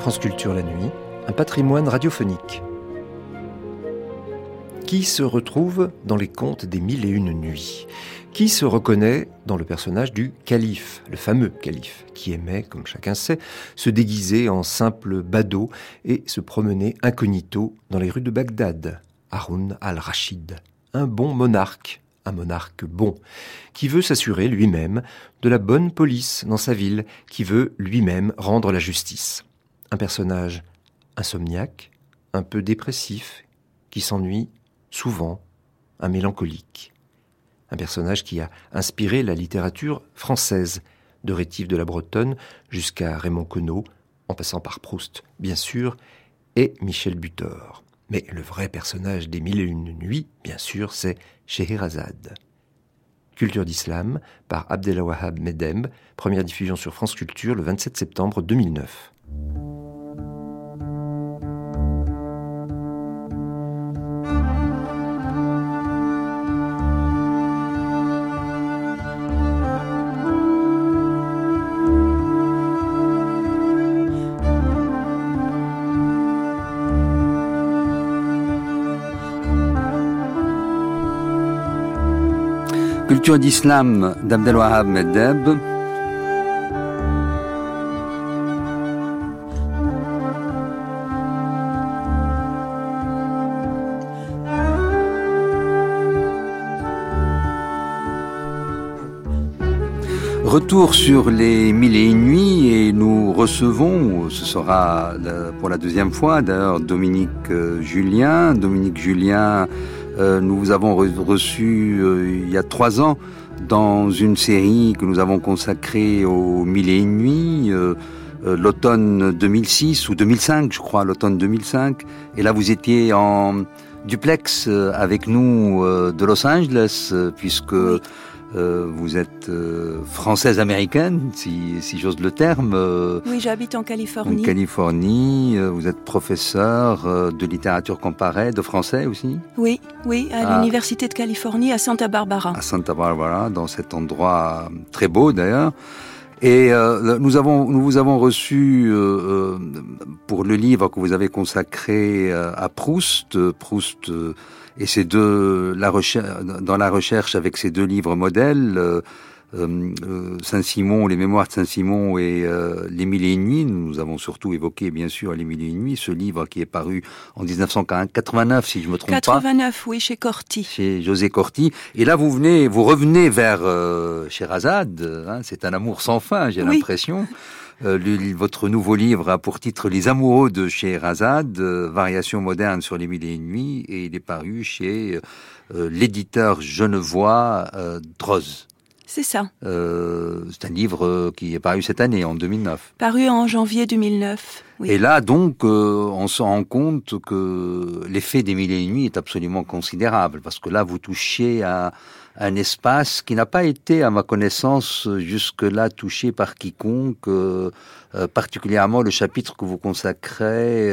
France Culture la nuit, un patrimoine radiophonique. Qui se retrouve dans les contes des mille et une nuits? Qui se reconnaît dans le personnage du calife, le fameux calife, qui aimait, comme chacun sait, se déguiser en simple badaud et se promener incognito dans les rues de Bagdad Haroun al-Rachid, un bon monarque, un monarque bon, qui veut s'assurer lui-même de la bonne police dans sa ville, qui veut lui-même rendre la justice. Un personnage insomniaque, un peu dépressif, qui s'ennuie souvent, un mélancolique. Un personnage qui a inspiré la littérature française, de Rétif de la Bretonne jusqu'à Raymond Queneau, en passant par Proust, bien sûr, et Michel Butor. Mais le vrai personnage des Mille et Une Nuits, bien sûr, c'est Scheherazade. Culture d'Islam par Abdelawahab Medem, première diffusion sur France Culture le 27 septembre 2009. Culture d'islam d'Abdelwahab Meddeb. Retour sur les mille et une nuits et nous recevons, ce sera pour la deuxième fois d'ailleurs, Dominique euh, Julien. Dominique Julien nous avons reçu euh, il y a trois ans dans une série que nous avons consacrée aux mille et une nuits, euh, l'automne 2006 ou 2005, je crois, l'automne 2005. Et là, vous étiez en duplex avec nous de Los Angeles, puisque euh, vous êtes euh, française-américaine, si, si j'ose le terme. Euh, oui, j'habite en Californie. En Californie, vous êtes professeur de littérature comparée, de français aussi? Oui, oui, à, l'Université de Californie, à Santa Barbara. À Santa Barbara, dans cet endroit très beau d'ailleurs. Et nous avons, nous vous avons reçu pour le livre que vous avez consacré à Proust. Proust et ces deux, la recherche, dans la recherche avec ces deux livres modèles, euh, euh, euh, Saint-Simon, les mémoires de Saint-Simon et Les Mille et une nuits, nous avons surtout évoqué bien sûr Les Mille et une nuits, ce livre qui est paru en 1989 si je me trompe 89, pas. 89, oui, chez Corti. Chez José Corti. Et là vous venez, vous revenez vers euh, Sherazade, hein, c'est un amour sans fin, j'ai l'impression. Euh, votre nouveau livre a pour titre Les amoureux de chez Razad, euh, variations modernes sur les mille et une nuits, et il est paru chez euh, l'éditeur genevois Droz. C'est ça. c'est un livre qui est paru cette année, en 2009. Paru en janvier 2009. Et là, donc, on se rend compte que l'effet des mille et une nuits est absolument considérable, parce que là, vous touchez à un espace qui n'a pas été, à ma connaissance, jusque-là touché par quiconque, euh, euh, particulièrement le chapitre que vous consacrez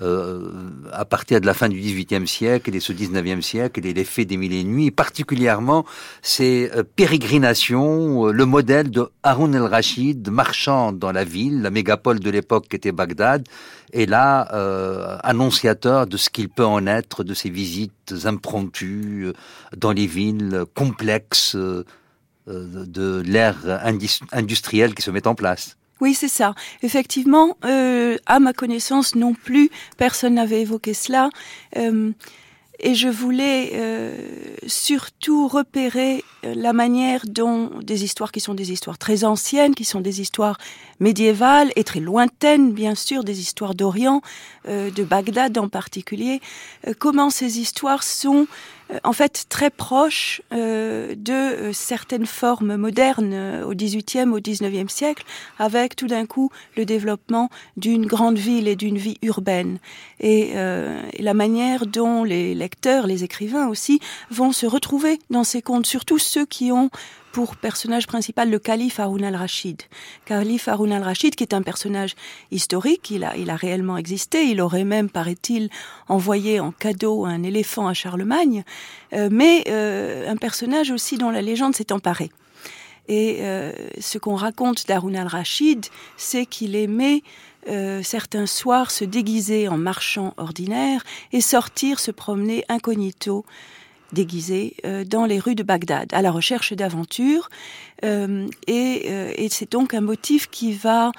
euh, à partir de la fin du XVIIIe siècle et de ce XIXe siècle et l'effet des mille et nuits, particulièrement ces pérégrinations, le modèle de Haroun el-Rachid marchant dans la ville, la mégapole de l'époque qui était Bagdad, et là, euh, annonciateur de ce qu'il peut en être de ces visites impromptues euh, dans les villes complexes euh, de l'ère industrielle qui se met en place. Oui, c'est ça. Effectivement, à ma connaissance non plus, personne n'avait évoqué cela. Et je voulais euh, surtout repérer euh, la manière dont des histoires qui sont des histoires très anciennes, qui sont des histoires médiévales et très lointaines, bien sûr, des histoires d'Orient, euh, de Bagdad en particulier, comment ces histoires sont euh, en fait très proche euh, de euh, certaines formes modernes au XVIIIe, au XIXe siècle, avec tout d'un coup le développement d'une grande ville et d'une vie urbaine. Et, la manière dont les lecteurs, les écrivains aussi, vont se retrouver dans ces contes, surtout ceux qui ont pour personnage principal le calife Haroun al-Rachid. Calife Haroun al-Rachid, qui est un personnage historique, il a, il a réellement existé, il aurait même, paraît-il, envoyé en cadeau un éléphant à Charlemagne, euh, mais euh, un personnage aussi dont la légende s'est emparée. Et euh, ce qu'on raconte d'Haroun al-Rachid, c'est qu'il aimait euh, certains soirs se déguiser en marchand ordinaire et sortir se promener incognito déguisé euh, dans les rues de Bagdad à la recherche d'aventures euh, et, euh, et c'est donc un motif qui va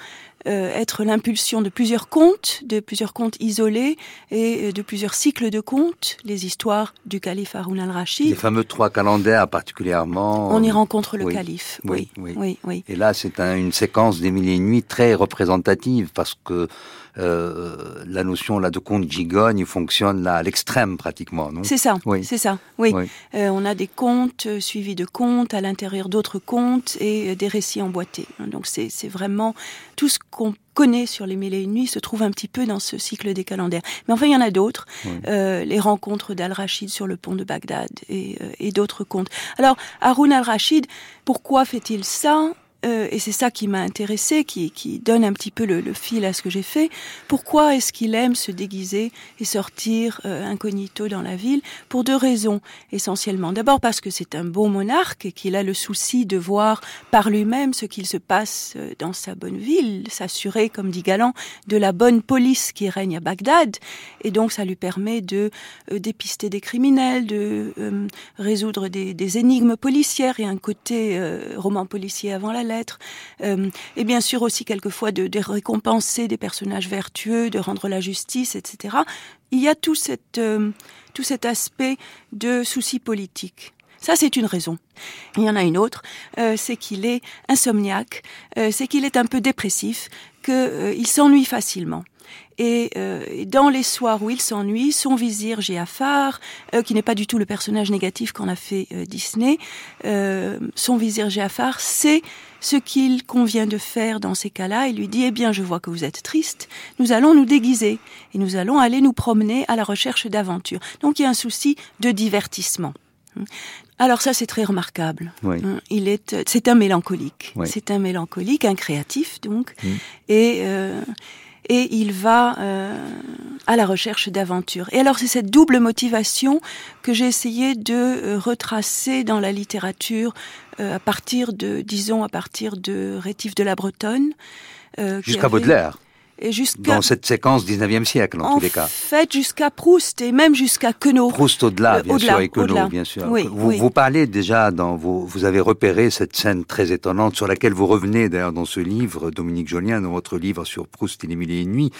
euh, être l'impulsion de plusieurs contes, de plusieurs contes isolés et euh, de plusieurs cycles de contes, les histoires du calife Haroun al-Rachid. Les fameux trois calendaires particulièrement. On y rencontre le oui, calife. Oui, Oui, oui. oui, oui. Et là, c'est un- une séquence des mille et une nuits très représentative parce que euh, la notion là de conte gigogne fonctionne là à l'extrême pratiquement, non? C'est ça, Oui. c'est ça. Oui, Oui. Euh, on a des contes euh, suivis de contes à l'intérieur d'autres contes et des récits emboîtés. Donc c'est c'est vraiment tout ce qu'on connaît sur les mille et une nuits se trouve un petit peu dans ce cycle des calendaires. Mais enfin, il y en a d'autres. Oui. Euh, les rencontres d'Al-Rachid sur le pont de Bagdad et, et d'autres contes. Alors, Haroun al-Rachid, pourquoi fait-il ça? Euh, et c'est ça qui m'a intéressé, qui, donne un petit peu le, fil à ce que j'ai fait. Pourquoi est-ce qu'il aime se déguiser et sortir euh, incognito dans la ville? Pour deux raisons essentiellement. D'abord parce que c'est un bon monarque et qu'il a le souci de voir par lui-même ce qu'il se passe euh, dans sa bonne ville, s'assurer, comme dit Galant, de la bonne police qui règne à Bagdad. Et donc ça lui permet de dépister des criminels, de résoudre des, énigmes policières. A un côté roman policier avant la lettre. Euh, et bien sûr aussi quelquefois de, récompenser des personnages vertueux, de rendre la justice, etc. Il y a tout, euh, tout cet aspect de souci politique. Ça, c'est une raison. Il y en a une autre, euh, c'est qu'il est insomniaque, c'est qu'il est un peu dépressif, qu'il s'ennuie facilement. Et euh, et dans les soirs où il s'ennuie, son vizir Giafar, euh, qui n'est pas du tout le personnage négatif qu'en a fait euh, Disney, son vizir Giafar sait ce qu'il convient de faire dans ces cas-là. Il lui dit, eh bien, je vois que vous êtes triste, nous allons nous déguiser et nous allons aller nous promener à la recherche d'aventures. Donc il y a un souci de divertissement. Alors ça, c'est très remarquable. Oui. Hein, Il est, c'est un mélancolique. Oui. C'est un mélancolique, un créatif donc, Mm. et euh, et il va euh, à la recherche d'aventures. Et alors c'est cette double motivation que j'ai essayé de euh, retracer dans la littérature euh, à partir de, disons, à partir de Rétif de la Bretonne. euh, Jusqu'à avait- Baudelaire, Et jusqu'à dans cette séquence 19e siècle, en, tous les cas. fait, jusqu'à Proust et même jusqu'à Queneau. Proust au-delà, Euh, bien au-delà, sûr, et Queneau, bien sûr. Oui, vous, oui. vous parlez déjà dans vos, vous avez repéré cette scène très étonnante sur laquelle vous revenez d'ailleurs dans ce livre, Dominique Jolien, dans votre livre sur Proust et les mille et une nuits,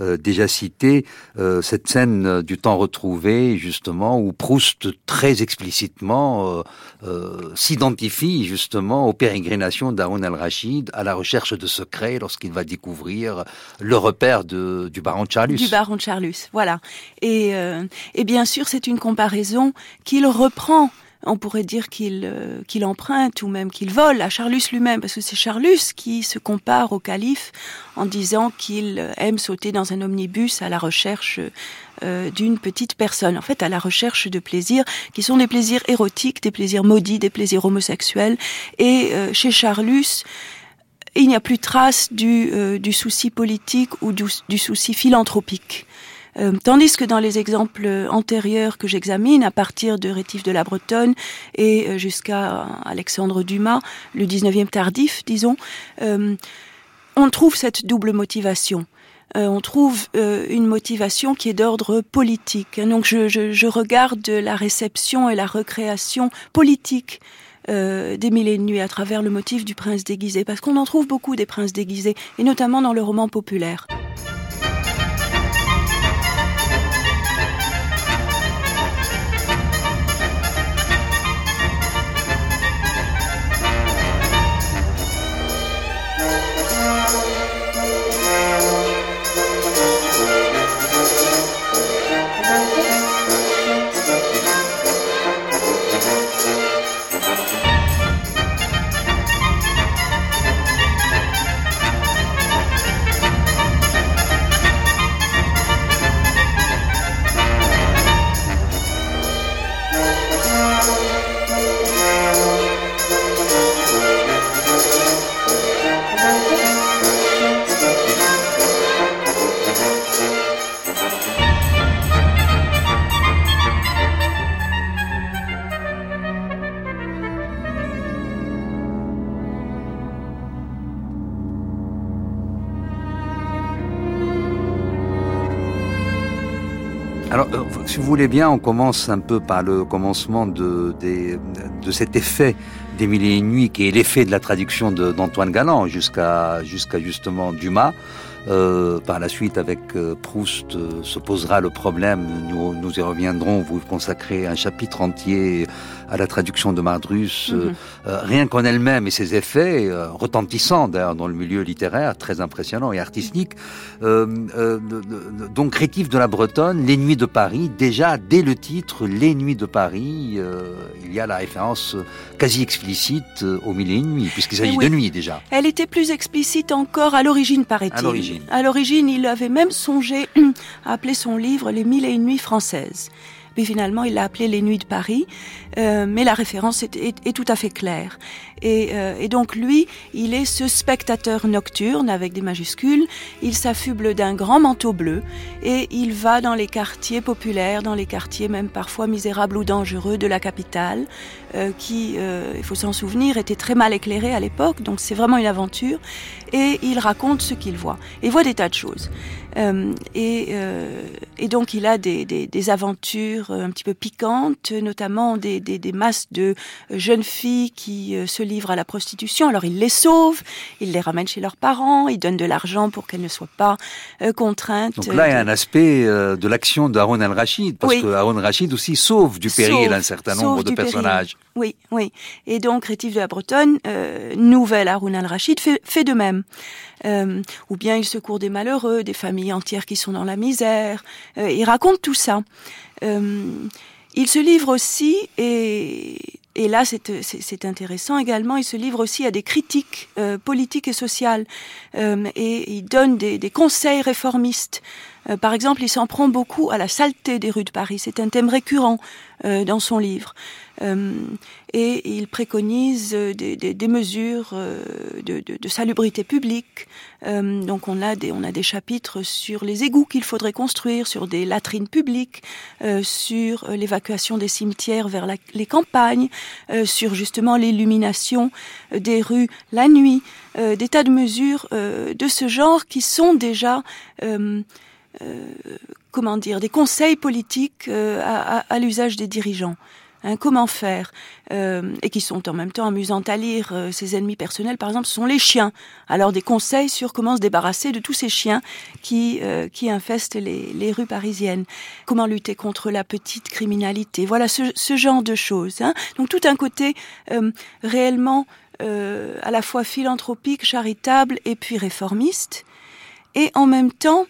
euh, déjà cité euh, cette scène euh, du temps retrouvé, justement, où Proust très explicitement euh, s'identifie justement aux pérégrinations d'Haroun al-Rachid à la recherche de secrets lorsqu'il va découvrir le repère de, du baron de Charlus. Du baron voilà. Et, et bien sûr, c'est une comparaison qu'il reprend. On pourrait dire qu'il euh, qu'il emprunte ou même qu'il vole à Charlus lui-même, parce que c'est Charlus qui se compare au calife en disant qu'il euh, aime sauter dans un omnibus à la recherche euh, d'une petite personne, en fait à la recherche de plaisirs qui sont des plaisirs érotiques, des plaisirs maudits, des plaisirs homosexuels. Et euh, chez Charlus, il n'y a plus trace du, euh, du souci politique ou du, du souci philanthropique. Euh, tandis que dans les exemples antérieurs que j'examine, à partir de Rétif de la Bretonne et euh, jusqu'à Alexandre Dumas, le 19e tardif, disons, euh, on trouve cette double motivation. Euh, on trouve euh, une motivation qui est d'ordre politique. Donc je, regarde la réception et la recréation politique euh, des mille et une nuits à travers le motif du prince déguisé, parce qu'on en trouve beaucoup des princes déguisés, et notamment dans le roman populaire. Voulez bien, on commence un peu par le commencement de, de cet effet des mille et nuits, qui est l'effet de la traduction d'Antoine Galland jusqu'à jusqu'à justement Dumas. Euh, par la suite, avec euh, Proust, euh, se posera le problème. Nous, nous y reviendrons. Vous consacrez un chapitre entier à la traduction de Mardrus, euh, mhm. rien qu'en elle-même et ses effets, retentissants d'ailleurs dans le milieu littéraire, très impressionnant et artistique. donc Rétif de la Bretonne, Les Nuits de Paris, déjà dès le titre Les Nuits de Paris, il y a la référence quasi explicite aux mille et une nuits, puisqu'il s'agit de nuit déjà. Elle était plus explicite encore à l'origine, paraît-il. À l'origine, il avait même songé à appeler son livre Les mille et une nuits françaises mais finalement il l'a appelé Les Nuits de Paris. Euh, mais la référence est, est, tout à fait claire. Et, euh, et, donc lui, il est ce spectateur nocturne avec des majuscules. Il s'affuble d'un grand manteau bleu et il va dans les quartiers populaires, dans les quartiers même parfois misérables ou dangereux de la capitale, euh, qui, il faut s'en souvenir, était très mal éclairé à l'époque. Donc c'est vraiment une aventure. Et il raconte ce qu'il voit. Il voit des tas de choses. et, et donc il a des, des, des aventures un petit peu piquantes, notamment des, des, masses de jeunes filles qui euh, se livrent à la prostitution. Alors il les sauve, il les ramène chez leurs parents, il donne de l'argent pour qu'elles ne soient pas euh, contraintes. Donc là, il y a un aspect euh, de l'action de Haroun al-Rachid, parce que Haroun al-Rachid aussi sauve du péril un certain nombre de personnages. Oui, oui. Et donc, Rétif de la Bretonne, nouvelle Haroun al-Rachid, fait, fait de même. ou bien il secourt des malheureux, des familles entières qui sont dans la misère. il raconte tout ça. Il se livre aussi, et, et là c'est intéressant également, il se livre aussi à des critiques euh, politiques et sociales, euh, et il donne des, des conseils réformistes. Euh, par exemple, il s'en prend beaucoup à la saleté des rues de Paris. C'est un thème récurrent euh, dans son livre. Euh, et il préconise des, des, des mesures de, de, de, salubrité publique. donc on a des on a des chapitres sur les égouts qu'il faudrait construire, sur des latrines publiques, sur l'évacuation des cimetières vers les campagnes, sur justement l'illumination des rues la nuit, des tas de mesures de ce genre qui sont déjà euh, comment dire, des conseils politiques euh, à, à, l'usage des dirigeants. Hein, comment faire euh, et qui sont en même temps amusantes à lire. Euh, ses ennemis personnels, par exemple, sont les chiens. Alors des conseils sur comment se débarrasser de tous ces chiens qui qui infestent les, les, rues parisiennes. Comment lutter contre la petite criminalité. Voilà ce, ce genre de choses. Hein. Donc tout un côté réellement à la fois philanthropique, charitable et puis réformiste. Et en même temps,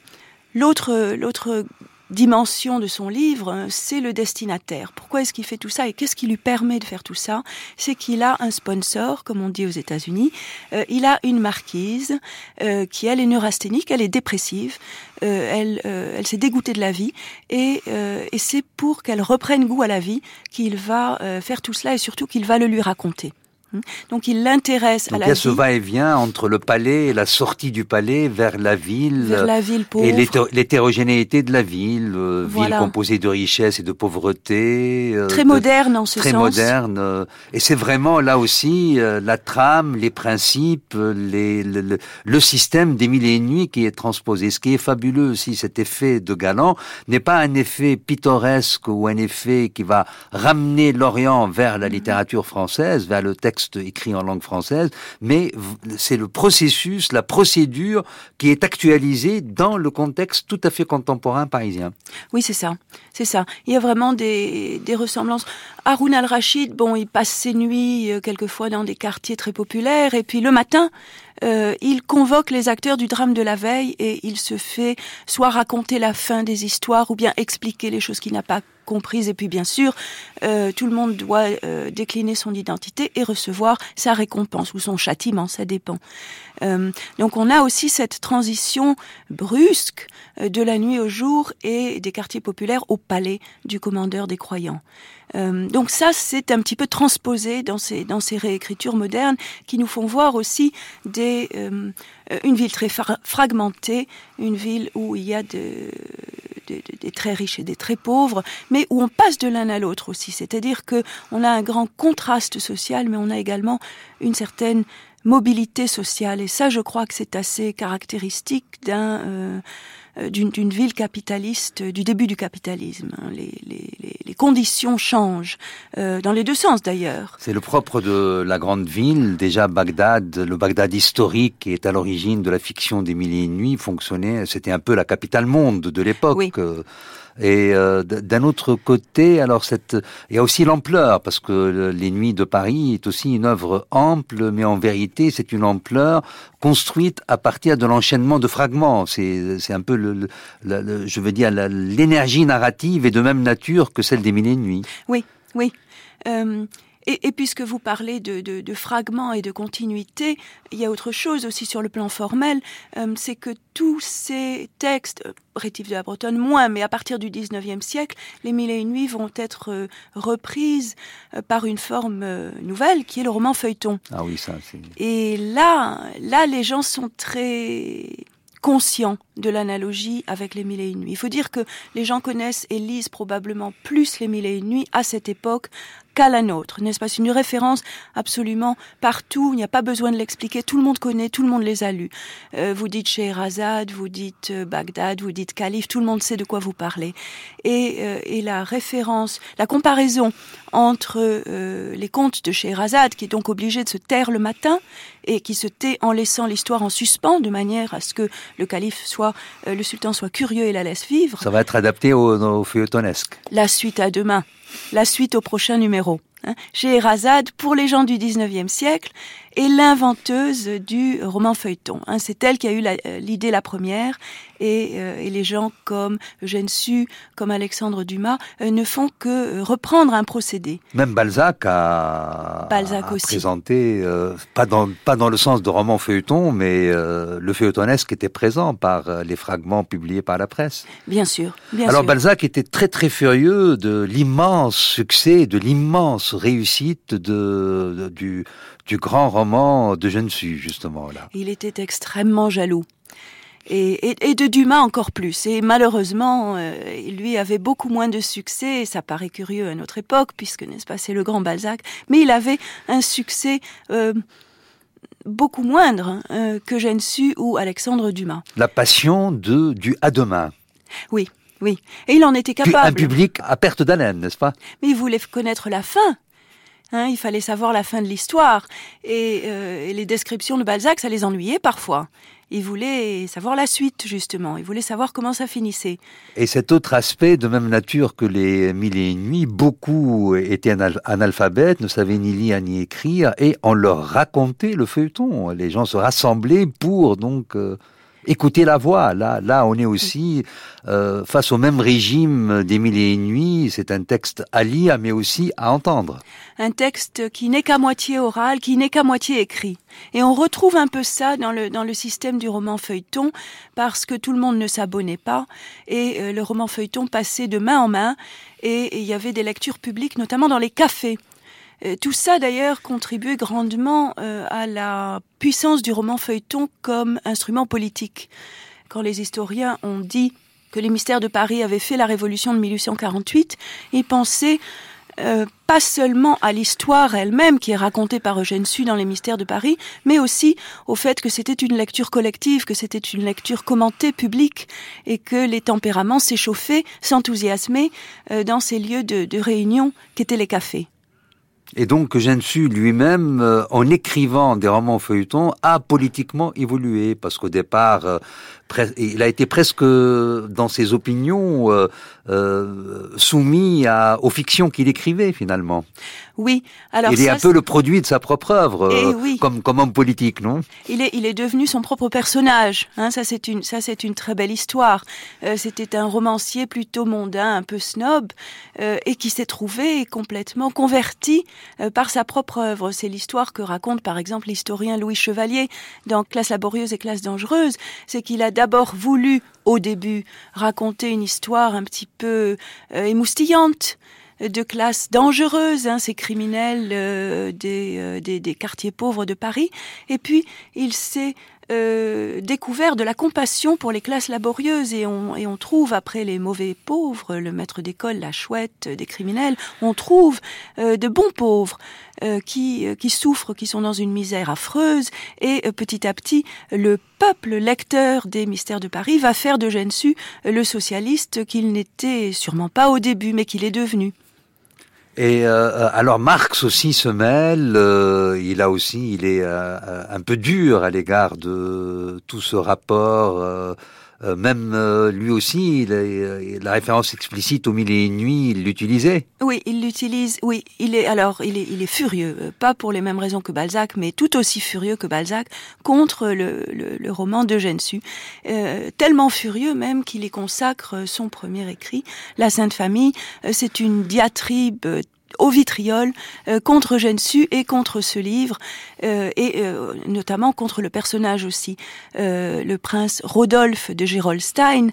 L'autre, l'autre dimension de son livre, c'est le destinataire. Pourquoi est-ce qu'il fait tout ça et qu'est-ce qui lui permet de faire tout ça? C'est qu'il a un sponsor, comme on dit aux États-Unis. Euh, il a une marquise euh, qui, elle, est neurasthénique, elle est dépressive, euh, elle, elle s'est dégoûtée de la vie et, et c'est pour qu'elle reprenne goût à la vie qu'il va faire tout cela et surtout qu'il va le lui raconter. Hein. Donc il l'intéresse à la il y a ce va-et-vient entre le palais et la sortie du palais vers la ville, vers la ville pauvre. et l'hétérogénéité de la ville, euh, ville composée de richesse et de pauvreté, euh, très moderne en ce très sens. Très moderne. Euh, et c'est vraiment là aussi la trame, les principes, les, le, le, système des mille et une nuits qui est transposé. Ce qui est fabuleux aussi, cet effet de galant, n'est pas un effet pittoresque ou un effet qui va ramener l'Orient vers la littérature française, vers le texte écrit en langue française, mais c'est le processus, la procédure qui est actualisée dans le contexte tout à fait contemporain parisien. Oui, c'est ça. C'est ça. Il y a vraiment des, ressemblances. Haroun al-Rachid, bon, il passe ses nuits euh, quelquefois dans des quartiers très populaires, et puis le matin, euh, il convoque les acteurs du drame de la veille et il se fait soit raconter la fin des histoires ou bien expliquer les choses qu'il n'a pas comprises. Et puis bien sûr, euh, tout le monde doit euh, décliner son identité et recevoir sa récompense ou son châtiment, ça dépend. Euh, donc on a aussi cette transition brusque euh, de la nuit au jour et des quartiers populaires au palais du commandeur des croyants. Euh, donc ça, c'est un petit peu transposé dans ces, dans ces réécritures modernes qui nous font voir aussi des, une ville très fragmentée, une ville où il y a de, de, de, des très riches et des très pauvres, mais où on passe de l'un à l'autre aussi. C'est-à-dire que on a un grand contraste social, mais on a également une certaine mobilité sociale. Et ça, je crois que c'est assez caractéristique d'un euh, d'une ville capitaliste du début du capitalisme. Hein. Les, les, les, conditions changent dans les deux sens d'ailleurs. C'est le propre de la grande ville. Déjà Bagdad, le Bagdad historique qui est à l'origine de la fiction des Mille et une nuits fonctionnait. C'était un peu la capitale monde de l'époque. Oui. Et euh, d'un autre côté, alors cette, il y a aussi l'ampleur parce que les Nuits de Paris est aussi une œuvre ample, mais en vérité, c'est une ampleur construite à partir de l'enchaînement de fragments. C'est c'est un peu le, le, je veux dire l'énergie narrative est de même nature que celle des Mille et Nuits. Oui, oui. Euh, et, et, puisque vous parlez de, de, de, fragments et de continuité, il y a autre chose aussi sur le plan formel, euh, c'est que tous ces textes, euh, Rétif de la Bretonne moins, mais à partir du 19e siècle, les Mille et une nuits vont être euh, reprises euh, par une forme nouvelle qui est le roman feuilleton. Ah oui, ça c'est... Et là, là, les gens sont très conscients de l'analogie avec les Mille et une nuits. Il faut dire que les gens connaissent et lisent probablement plus les Mille et une nuits à cette époque qu'à la nôtre, n'est-ce pas? C'est une référence absolument partout, il n'y a pas besoin de l'expliquer, tout le monde connaît, tout le monde les a lus. Euh, vous dites Scheherazade, vous dites euh, Bagdad, vous dites Calife, tout le monde sait de quoi vous parlez. Et, euh, et la référence, la comparaison entre euh, les contes de Scheherazade, qui est donc obligé de se taire le matin, et qui se tait en laissant l'histoire en suspens, de manière à ce que le calife soit, le sultan soit curieux et la laisse vivre. Ça va être adapté au, au feuilletonesque. La suite à demain la suite au prochain numéro. Hein. Scheherazade, pour les gens du 19e siècle, est l'inventeuse du roman feuilleton. Hein. C'est elle qui a eu euh, l'idée la, première, et, euh, et, les gens comme Eugène Sue, comme Alexandre Dumas, euh, ne font que reprendre un procédé. Même Balzac a, Balzac a présenté, pas, dans, pas dans le sens de roman feuilleton, mais le feuilletonesque était présent par les fragments publiés par la presse. Bien sûr. Bien Alors sûr. Balzac était très très furieux de l'immense succès, de l'immense réussite de, de, du, du grand roman de Gensu, justement là. Il était extrêmement jaloux. Et, et, et, de Dumas encore plus. Et malheureusement, euh, lui avait beaucoup moins de succès, et ça paraît curieux à notre époque, puisque, n'est-ce pas, c'est le grand Balzac, mais il avait un succès euh, beaucoup moindre euh, que Gensu ou Alexandre Dumas. La passion de, du à demain. Oui, oui. Et il en était capable. Un public à perte d'haleine, n'est-ce pas? Mais il voulait connaître la fin. Hein, il fallait savoir la fin de l'histoire. Et, euh, et, les descriptions de Balzac, ça les ennuyait parfois. Ils voulaient savoir la suite, justement. Ils voulaient savoir comment ça finissait. Et cet autre aspect, de même nature que les mille et une nuits, beaucoup étaient analphabètes, ne savaient ni lire ni écrire, et on leur racontait le feuilleton. Les gens se rassemblaient pour donc... Euh écouter la voix. Là, là, on est aussi euh, face au même régime des mille et une nuits. C'est un texte à lire, mais aussi à entendre. Un texte qui n'est qu'à moitié oral, qui n'est qu'à moitié écrit. Et on retrouve un peu ça dans le dans le système du roman feuilleton, parce que tout le monde ne s'abonnait pas et euh, le roman feuilleton passait de main en main. Et il y avait des lectures publiques, notamment dans les cafés. Euh, tout ça d'ailleurs contribuait grandement euh, à la puissance du roman feuilleton comme instrument politique. Quand les historiens ont dit que les mystères de Paris avaient fait la révolution de 1848, ils pensaient euh, pas seulement à l'histoire elle-même qui est racontée par Eugène Sue dans les mystères de Paris, mais aussi au fait que c'était une lecture collective, que c'était une lecture commentée publique et que les tempéraments s'échauffaient, s'enthousiasmaient euh, dans ces lieux de, de réunion qu'étaient les cafés. Et donc Gensu lui-même, euh, en écrivant des romans feuilletons, a politiquement évolué, parce qu'au départ, euh, il a été presque, dans ses opinions, euh, euh, soumis à, aux fictions qu'il écrivait finalement. Oui, alors il est un peu le produit de sa propre œuvre, euh, oui. comme comme homme politique, non? Il est il est devenu son propre personnage. Hein, ça c'est une ça c'est une très belle histoire. Euh, C'était un romancier plutôt mondain, un peu snob, euh, et qui s'est trouvé complètement converti euh, par sa propre œuvre. C'est l'histoire que raconte par exemple l'historien Louis Chevalier dans Classe laborieuse et classe dangereuse. C'est qu'il a d'abord voulu au début raconter une histoire un petit peu euh, émoustillante de classe dangereuse, hein, ces criminels euh, des, euh, des, des, quartiers pauvres de Paris. Et puis, il s'est euh, découvert de la compassion pour les classes laborieuses et on, trouve après les mauvais pauvres, le maître d'école, la chouette des criminels, on trouve euh, de bons pauvres euh, qui, qui souffrent, qui sont dans une misère affreuse et petit à petit le peuple lecteur des mystères de Paris va faire de Gensu le socialiste qu'il n'était sûrement pas au début mais qu'il est devenu. Et euh, alors Marx aussi se mêle, euh, il a aussi, il est euh, un peu dur à l'égard de tout ce rapport. Euh, euh, même lui aussi, il la référence explicite au mille et une nuits, il l'utilisait. Oui, il l'utilise. Oui, il est alors, il est, il est furieux, pas pour les mêmes raisons que Balzac, mais tout aussi furieux que Balzac contre le, le, le roman de Gensu. tellement furieux même qu'il y consacre son premier écrit, La Sainte Famille. C'est une diatribe au vitriol euh, contre Gensu et contre ce livre euh, et euh, notamment contre le personnage aussi le prince Rodolphe de Gerolstein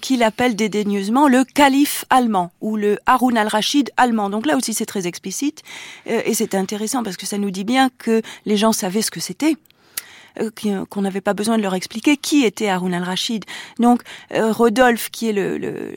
qu'il appelle dédaigneusement le calife allemand ou le Haroun al-Rachid allemand. Donc là aussi c'est très explicite et c'est intéressant parce que ça nous dit bien que les gens savaient ce que c'était qu'on n'avait pas besoin de leur expliquer qui était Haroun al-Rachid. Donc Rodolphe, qui est le, le,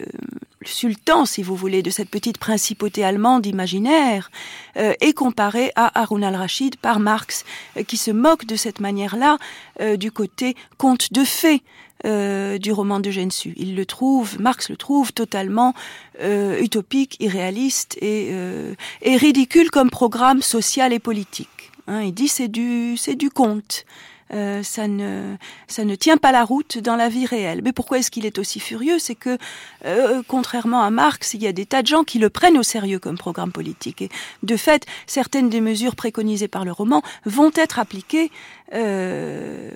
le sultan, si vous voulez, de cette petite principauté allemande imaginaire, euh, est comparé à Harun al-Rachid par Marx, euh, qui se moque de cette manière-là euh, du côté conte de fées. Euh, du roman de Gensu. Il le trouve, Marx le trouve totalement euh, utopique, irréaliste et, euh, et ridicule comme programme social et politique. Hein, il dit c'est du c'est du conte. Euh, ça ne ça ne tient pas la route dans la vie réelle. Mais pourquoi est-ce qu'il est aussi furieux? C'est que euh, contrairement à Marx, il y a des tas de gens qui le prennent au sérieux comme programme politique. Et de fait, certaines des mesures préconisées par le roman vont être appliquées. Euh,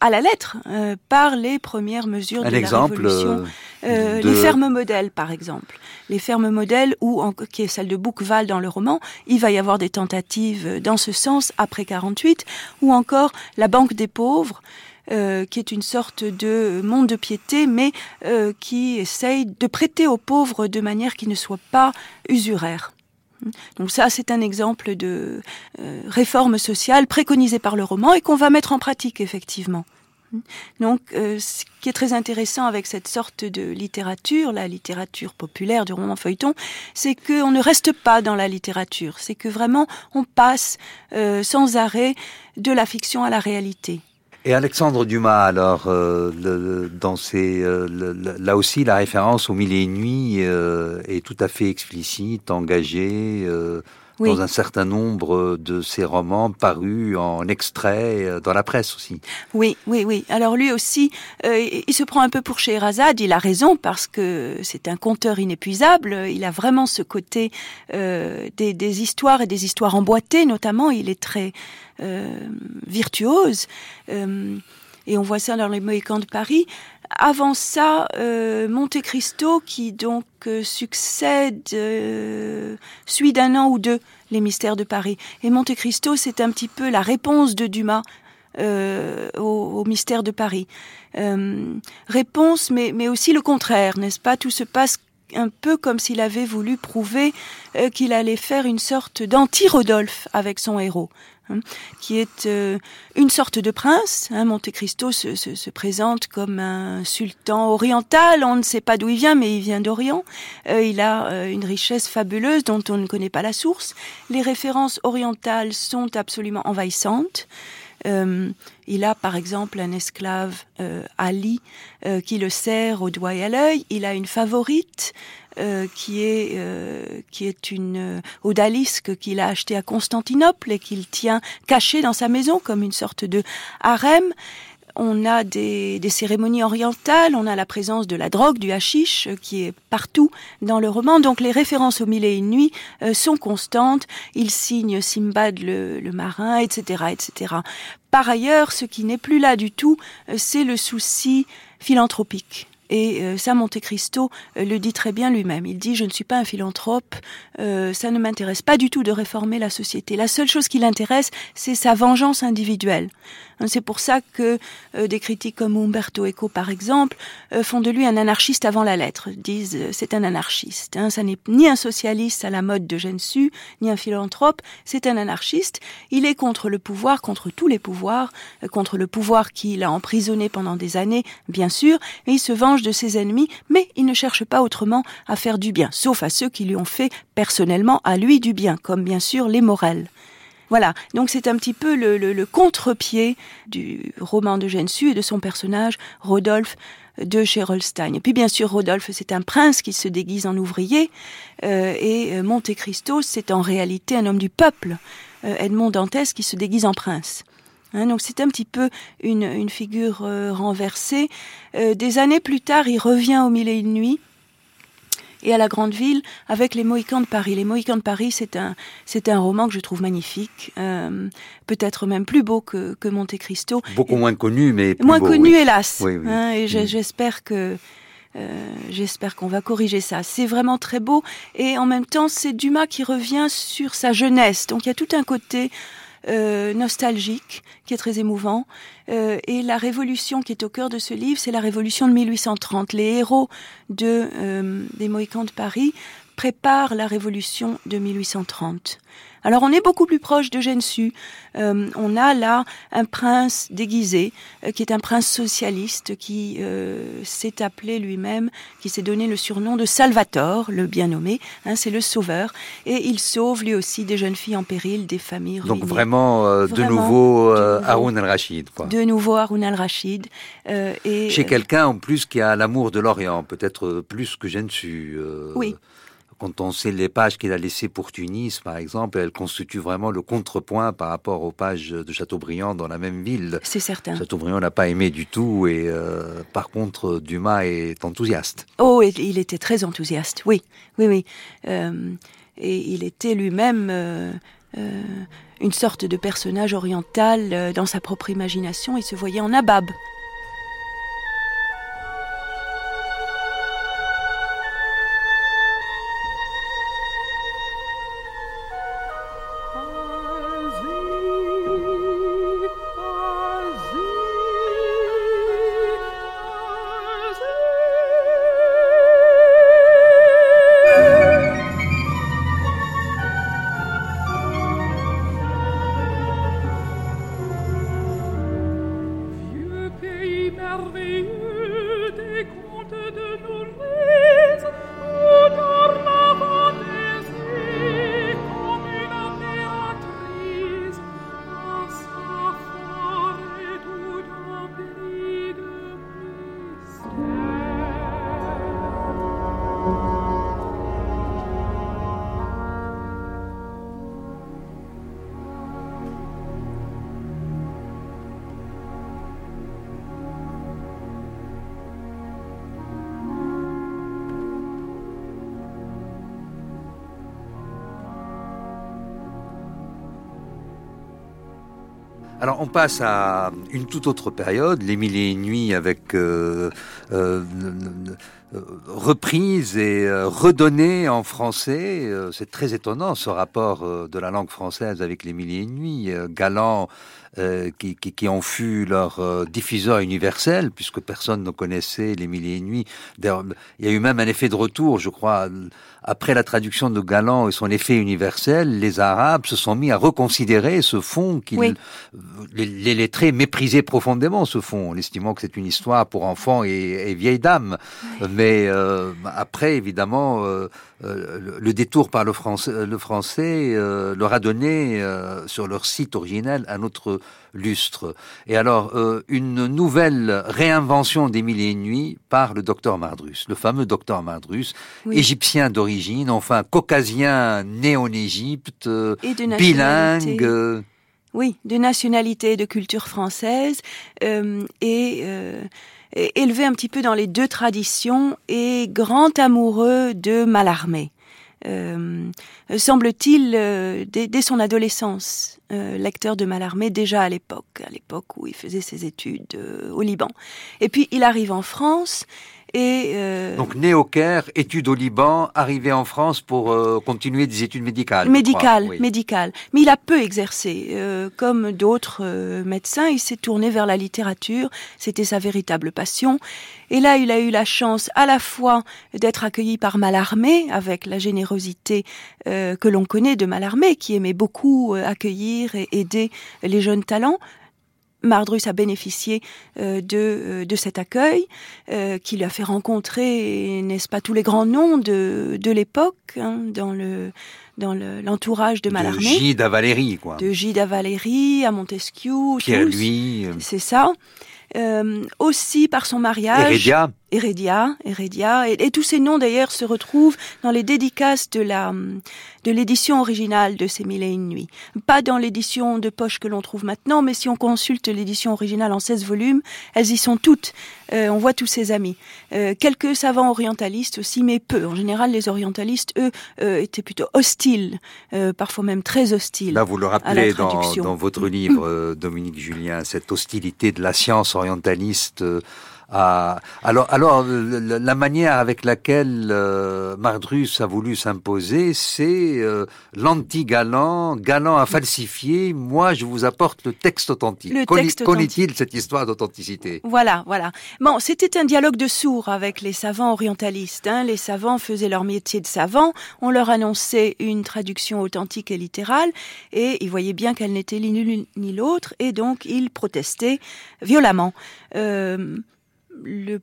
à la lettre euh, par les premières mesures de la révolution. Euh, de- Les fermes modèles, par exemple. Les fermes modèles, où, en- qui est celle de Bouqueval dans le roman, il va y avoir des tentatives dans ce sens après 48, ou encore la Banque des pauvres, euh, qui est une sorte de monde de piété, mais euh, qui essaye de prêter aux pauvres de manière qui ne soit pas usuraire. Donc ça, c'est un exemple de euh, réforme sociale préconisée par le roman et qu'on va mettre en pratique effectivement. Donc, euh, ce qui est très intéressant avec cette sorte de littérature, la littérature populaire du roman feuilleton, c'est qu'on ne reste pas dans la littérature, c'est que vraiment on passe euh, sans arrêt de la fiction à la réalité. Et Alexandre Dumas, alors, euh, euh, là aussi, la référence aux mille et nuits euh, est tout à fait explicite, engagée euh, Oui. dans un certain nombre de ses romans parus en extrait euh, dans la presse aussi. Oui, oui, oui. Alors lui aussi, euh, il il se prend un peu pour Scheherazade. Il a raison parce que c'est un conteur inépuisable. Il a vraiment ce côté euh, des, des histoires et des histoires emboîtées, notamment. Il est très euh, virtuose. Euh, et on voit ça dans les Mohicans de Paris. Avant ça, euh, Monte Cristo, qui donc euh, succède, euh, suit d'un an ou deux les mystères de Paris. Et Monte Cristo, c'est un petit peu la réponse de Dumas euh, au, mystère de Paris. Réponse, mais, mais aussi le contraire, n'est-ce pas? Tout se passe un peu comme s'il avait voulu prouver qu'il allait faire une sorte d'anti-Rodolphe avec son héros, hein, qui est euh, une sorte de prince. Hein, Monte Cristo se, se, se présente comme un sultan oriental, on ne sait pas d'où il vient, mais il vient d'Orient. Euh, il a euh, une richesse fabuleuse dont on ne connaît pas la source. Les références orientales sont absolument envahissantes. Euh, il a par exemple un esclave euh, Ali euh, qui le sert au doigt et à l'œil. Il a une favorite qui est qui est une odalisque qu'il a achetée à Constantinople et qu'il tient cachée dans sa maison comme une sorte de harem. On a des, des cérémonies orientales, on a la présence de la drogue, du hashish, euh, qui est partout dans le roman. Donc les références aux mille et une nuits euh, sont constantes. Il signe Simbad le, le marin, etc., etc. Par ailleurs, ce qui n'est plus là du tout, euh, c'est le souci philanthropique. Et ça, Monte Cristo le dit très bien lui-même. Il dit, je ne suis pas un philanthrope, euh, ça ne m'intéresse pas du tout de réformer la société. La seule chose qui l'intéresse, c'est sa vengeance individuelle. Hein, c'est pour ça que des critiques comme Umberto Eco, par exemple, font de lui un anarchiste avant la lettre. Disent, c'est un anarchiste. Hein, ça n'est ni un socialiste à la mode de Gensu, ni un philanthrope, c'est un anarchiste. Il est contre le pouvoir, contre tous les pouvoirs, contre le pouvoir qui l'a emprisonné pendant des années, bien sûr, et il se venge de ses ennemis, mais il ne cherche pas autrement à faire du bien, sauf à ceux qui lui ont fait personnellement à lui du bien, comme bien sûr les Morel. Voilà, donc c'est un petit peu le, contre-pied du roman de Gensu et de son personnage, Rodolphe de Gerolstein. Et puis bien sûr, Rodolphe, c'est un prince qui se déguise en ouvrier, euh, et euh, Monte Cristo, c'est en réalité un homme du peuple, euh, Edmond Dantès, qui se déguise en prince. Hein, donc c'est un petit peu une, une figure euh, renversée. Euh, des années plus tard, il revient au Mille et une et à la grande ville avec les Mohicans de Paris. Les Mohicans de Paris, c'est un, c'est un roman que je trouve magnifique, euh, peut-être même plus beau que, que Monte Cristo. Beaucoup moins connu, mais plus moins beau, connu, oui. hélas. Oui, oui. Hein, et Mm. j'espère que euh, j'espère qu'on va corriger ça. C'est vraiment très beau et en même temps, c'est Dumas qui revient sur sa jeunesse. Donc il y a tout un côté euh, nostalgique qui est très émouvant. Euh, et la révolution qui est au cœur de ce livre, c'est la révolution de 1830. Les héros de, euh, des Mohicans de Paris préparent la révolution de 1830. Alors on est beaucoup plus proche de Gensu. Euh, on a là un prince déguisé, euh, qui est un prince socialiste, qui euh, s'est appelé lui-même, qui s'est donné le surnom de Salvator, le bien nommé. Hein, c'est le sauveur, et il sauve lui aussi des jeunes filles en péril, des familles Donc ruinées. vraiment, de Vraiment, nouveau, de nouveau. Haroun al-Rachid. De nouveau Haroun al-Rachid. et Chez quelqu'un en plus qui a l'amour de l'Orient, peut-être plus que Gensu. Oui. Quand on sait les pages qu'il a laissées pour Tunis, par exemple, elles constituent vraiment le contrepoint par rapport aux pages de Chateaubriand dans la même ville. c'est certain. Chateaubriand n'a pas aimé du tout et euh, par contre Dumas est enthousiaste. Oh, il était très enthousiaste, oui, oui, oui. Euh, et il était lui-même euh, une sorte de personnage oriental dans sa propre imagination. Il se voyait en abab. On passe à une toute autre période, les mille et nuits avec euh, euh, euh, reprise et euh, redonnée en français. C'est très étonnant ce rapport de la langue française avec les mille et nuits. Galland euh, qui, qui, qui en fut leur euh, diffuseur universel, puisque personne ne connaissait les mille et une nuits. Il y a eu même un effet de retour, je crois, après la traduction de Galland et son effet universel, les Arabes se sont mis à reconsidérer ce fond qu'ils, Oui. les, les lettrés méprisaient profondément ce fond, en estimant que c'est une histoire pour enfants et, et vieilles dames. Mais euh, après, évidemment, euh, euh, le, le détour par le français, le français euh, leur a donné euh, sur leur site originel un autre lustre. Et alors, euh, une nouvelle réinvention des Mille et une nuits par le docteur Mardrus, le fameux docteur Mardrus, Oui. égyptien d'origine, enfin caucasien né en Égypte, euh, Et de bilingue. euh, Oui, de nationalité et de culture française, et, euh, et élevé un petit peu dans les deux traditions et grand amoureux de Mallarmé. Euh, semble-t-il, euh, dès, son adolescence, euh, lecteur de Mallarmé déjà à l'époque, à l'époque où il faisait ses études euh, au Liban. Et puis il arrive en France Et euh, Donc né au Caire, études au Liban, arrivé en France pour euh, continuer des études médicales. je médical, crois, oui. médical. Mais il a peu exercé. Euh, comme d'autres euh, médecins, il s'est tourné vers la littérature. C'était sa véritable passion. Et là, il a eu la chance à la fois d'être accueilli par Mallarmé, avec la générosité euh, que l'on connaît de Mallarmé, qui aimait beaucoup euh, accueillir et aider les jeunes talents. Mardrus a bénéficié euh, de, euh, de cet accueil euh, qui lui a fait rencontrer, n'est-ce pas, tous les grands noms de, de l'époque hein, dans le dans le- l'entourage de De Mallarmé, Gide à Valérie, quoi. de Gide à Valérie, à Montesquieu, Pierre tous. Euh, c'est ça. Euh, aussi par son mariage. Heredia, Heredia, et, et tous ces noms d'ailleurs se retrouvent dans les dédicaces de la de l'édition originale de ces mille et une nuits. Pas dans l'édition de poche que l'on trouve maintenant, mais si on consulte l'édition originale en 16 volumes, elles y sont toutes. Euh, on voit tous ses amis. Euh, quelques savants orientalistes aussi, mais peu. En général, les orientalistes, eux, euh, étaient plutôt hostiles, euh, parfois même très hostiles. Là, vous le rappelez dans, dans votre livre, euh, Dominique Julien, cette hostilité de la science orientaliste. Euh, à... Alors, alors le- la manière avec laquelle euh, Mardrus a voulu s'imposer, c'est euh, l'anti-galant, galant à falsifier. Moi, je vous apporte le texte authentique. Le texte Qu'en est-il cette histoire d'authenticité? Voilà, voilà. Bon, c'était un dialogue de sourds avec les savants orientalistes. hein. Les savants faisaient leur métier de savants. On leur annonçait une traduction authentique et littérale, et ils voyaient bien qu'elle n'était ni l'une ni l'autre, et donc ils protestaient violemment. Euh, le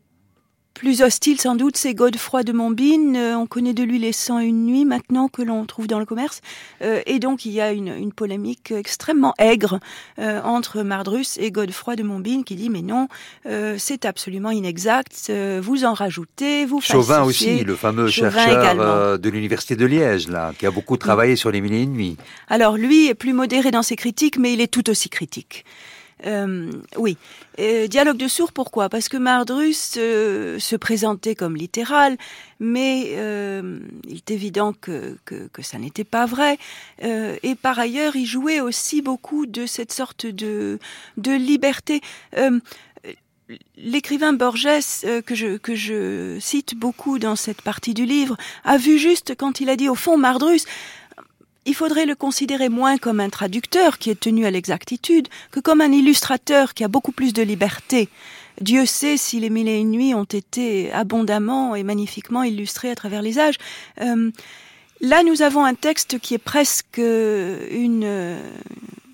plus hostile, sans doute, c'est Godefroy de Montbine. Euh, on connaît de lui les 101 nuits maintenant que l'on trouve dans le commerce. Euh, et donc, il y a une, une polémique extrêmement aigre euh, entre Mardrus et Godefroy de Montbine qui dit mais non, euh, c'est absolument inexact, vous en rajoutez, vous Chauvin aussi, le fameux Chauvin chercheur également. de l'université de Liège, là, qui a beaucoup travaillé sur les mille et une nuits. Alors lui est plus modéré dans ses critiques, mais il est tout aussi critique. Euh, oui. Euh, dialogue de sourds, pourquoi? Parce que Mardrus euh, se présentait comme littéral, mais euh, il est évident que, que, que ça n'était pas vrai. Euh, et par ailleurs, il jouait aussi beaucoup de cette sorte de, de liberté. L'écrivain Borges, que, je, que je cite beaucoup dans cette partie du livre, a vu juste quand il a dit au fond Mardrus, il faudrait le considérer moins comme un traducteur qui est tenu à l'exactitude que comme un illustrateur qui a beaucoup plus de liberté. Dieu sait si les mille et une nuits ont été abondamment et magnifiquement illustrés à travers les âges. Euh, là, nous avons un texte qui est presque une,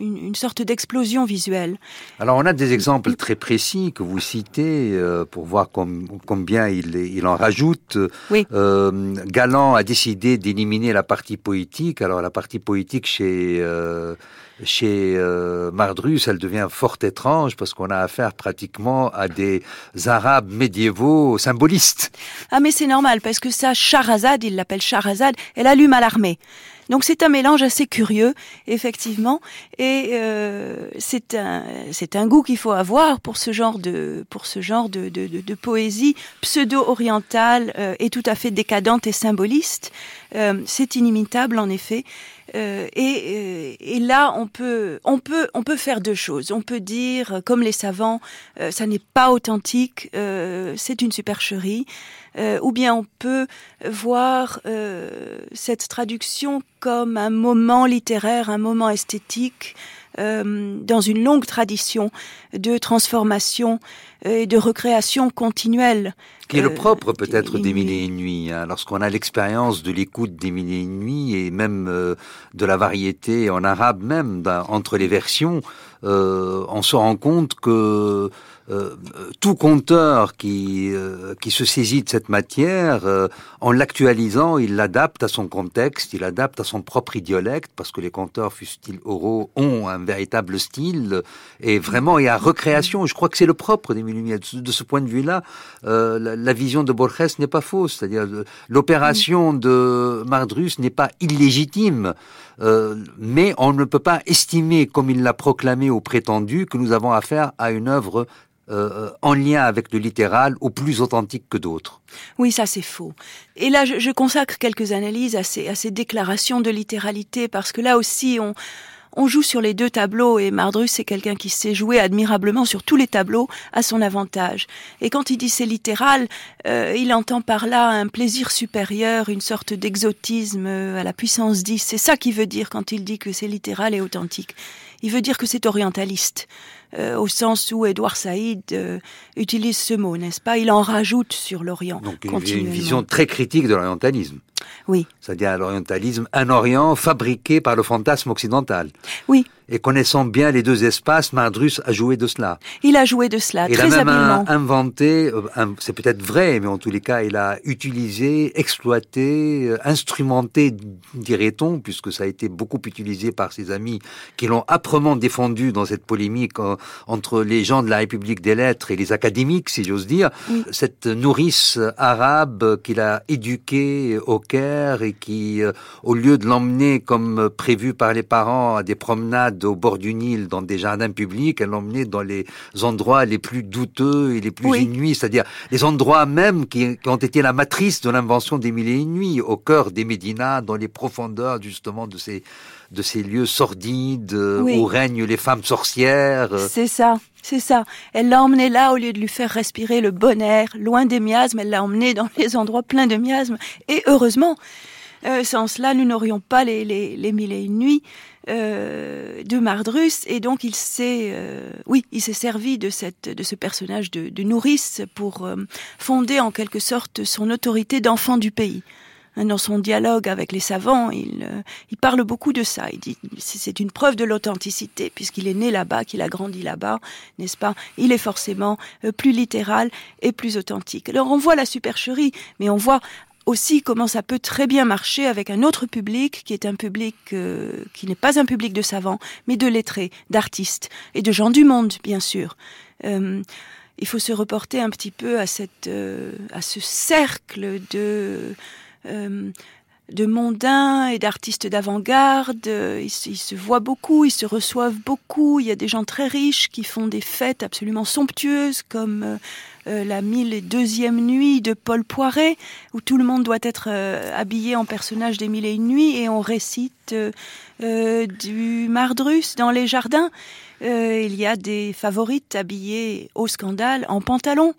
une, une sorte d'explosion visuelle. Alors, on a des exemples très précis que vous citez euh, pour voir com- combien il, il en rajoute. Oui. Euh, Galland a décidé d'éliminer la partie poétique. Alors, la partie poétique chez euh, chez Mardrus, elle devient fort étrange parce qu'on a affaire pratiquement à des Arabes médiévaux symbolistes. Ah mais c'est normal parce que ça, Charazade, il l'appelle Charazade, elle allume à l'armée. Donc c'est un mélange assez curieux, effectivement, et euh, c'est un c'est un goût qu'il faut avoir pour ce genre de pour ce genre de de, de, de poésie pseudo-orientale euh, et tout à fait décadente et symboliste. Euh, c'est inimitable en effet. Euh, et, euh, et là, on peut, on peut, on peut faire deux choses. On peut dire, comme les savants, euh, ça n'est pas authentique, euh, c'est une supercherie. Euh, ou bien on peut voir euh, cette traduction comme un moment littéraire, un moment esthétique, euh, dans une longue tradition de transformation et de recréation continuelle. Qui est le euh, propre peut-être des mille et et une nuits. hein. Lorsqu'on a l'expérience de l'écoute des mille et une nuits et même euh, de la variété en arabe même entre les versions, euh, on se rend compte que euh, tout conteur qui euh, qui se saisit de cette matière, euh, en l'actualisant, il l'adapte à son contexte, il l'adapte à son propre idiolecte, parce que les conteurs, fussent-ils oraux, ont un véritable style, et vraiment, y a recréation. Je crois que c'est le propre des mille nuits. De ce- point de vue-là, euh, la, la vision de Borges n'est pas fausse. C'est-à-dire, euh, l'opération de Mardrus n'est pas illégitime. Euh, mais on ne peut pas estimer, comme il l'a proclamé au prétendu, que nous avons affaire à une œuvre euh, en lien avec le littéral ou plus authentique que d'autres. Oui, ça c'est faux. Et là, je, je consacre quelques analyses à ces, à ces déclarations de littéralité parce que là aussi, on, on joue sur les deux tableaux et Mardrus c'est quelqu'un qui sait jouer admirablement sur tous les tableaux à son avantage. Et quand il dit c'est littéral, euh, il entend par là un plaisir supérieur, une sorte d'exotisme euh, à la puissance 10. C'est ça qu'il veut dire quand il dit que c'est littéral et authentique. Il veut dire que c'est orientaliste. Euh, au sens où Édouard Saïd euh, utilise ce mot, n'est-ce pas? Il en rajoute sur l'Orient. Donc une, une continuellement. vision très critique de l'orientalisme. Oui, C'est-à-dire l'orientalisme, un Orient fabriqué par le fantasme occidental. oui, Et connaissant bien les deux espaces, Mardrus a joué de cela. il a joué de cela il a très même habilement. inventé, euh, c'est peut-être vrai, mais en tous les cas, il a utilisé, exploité, instrumenté, dirait-on, puisque ça a été beaucoup utilisé par ses amis qui l'ont âprement défendu dans cette polémique entre les gens de la République des lettres et les académiques, si j'ose dire. Oui. Cette nourrice arabe qu'il a éduquée au Caire et qui, euh, au lieu de l'emmener comme prévu par les parents à des promenades au bord du Nil dans des jardins publics, elle l'emmenait dans les endroits les plus douteux et les plus Oui. inuits, c'est-à-dire les endroits même qui, qui ont été la matrice de l'invention des mille et une nuits, au cœur des Médinas, dans les profondeurs justement de ces de ces lieux sordides euh, Oui. où règnent les femmes sorcières. euh. C'est ça, c'est ça. Elle l'a emmené là au lieu de lui faire respirer le bon air, loin des miasmes. Elle l'a emmené dans les endroits pleins de miasmes. Et heureusement, euh, sans cela, nous n'aurions pas les, les, les mille et une nuits euh, de Mardrus. Et donc, il s'est, euh, oui, il s'est servi de cette, de ce personnage de, de nourrice pour fonder en quelque sorte son autorité d'enfant du pays. Hein, Dans son dialogue avec les savants, il, euh, il parle beaucoup de ça. Il dit c'est une preuve de l'authenticité puisqu'il est né là-bas, qu'il a grandi là-bas, n'est-ce pas? Il est forcément euh, plus littéral et plus authentique. Alors on voit la supercherie, mais on voit aussi comment ça peut très bien marcher avec un autre public qui est un public euh, qui n'est pas un public de savants, mais de lettrés, d'artistes et de gens du monde, bien sûr. Euh, il faut se reporter un petit peu à cette, euh, à ce cercle de de mondains et d'artistes d'avant-garde. Euh, Ils, se- ils se voient beaucoup, ils se reçoivent beaucoup. Il y a des gens très riches qui font des fêtes absolument somptueuses, comme euh, euh, la mille et deuxième nuit de Paul Poiret, où tout le monde doit être euh, habillé en personnage des mille et une nuits, et on récite euh, euh, du Mardrus dans les jardins. Euh, il y a des favorites habillées au scandale en pantalon.